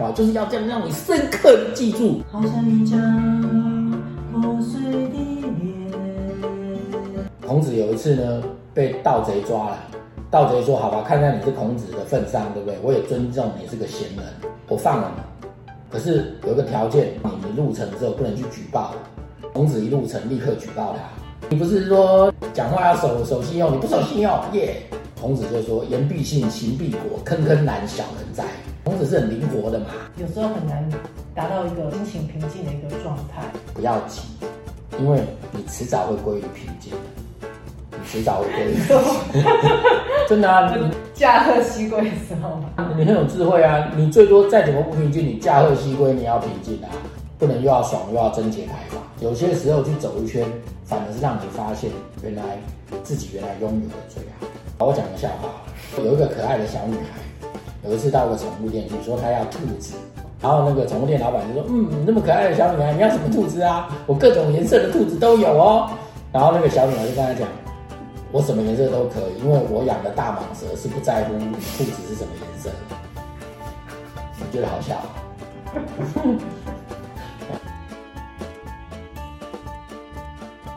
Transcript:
哇，就是要这样让你深刻的记住。好像一张破碎的脸。孔子有一次呢，被盗贼抓了。盗贼说：“好吧，看在你是孔子的份上，对不对？我也尊重你是个贤人，我放了你。可是有一个条件，你入城之后不能去举报。”孔子一入城，立刻举报他。你不是说讲话要守守信用，你不守信用，耶、孔子就说：“言必信，行必果，坑坑难，小人哉。”孔子是很灵活的嘛，有时候很难达到一个心情平静的一个状态。不要急，因为你迟早会归于平静。你迟早会归于平静，真的啊！你 驾鹤西归的时候，你很有智慧啊！你最多再怎么不平静，你驾鹤西归，你要平静啊！不能又要爽又要贞洁牌坊。有些时候去走一圈，反而是让你发现原来自己原来拥有的最好。我讲个笑话，有一个可爱的小女孩，有一次到个宠物店去，说她要兔子，然后那个宠物店老板就说：“嗯，你那么可爱的小女孩，你要什么兔子啊？我各种颜色的兔子都有哦。”然后那个小女孩就跟他讲。我什么颜色都可以，因为我养的大蟒蛇是不在乎兔子是什么颜色。你觉得好笑？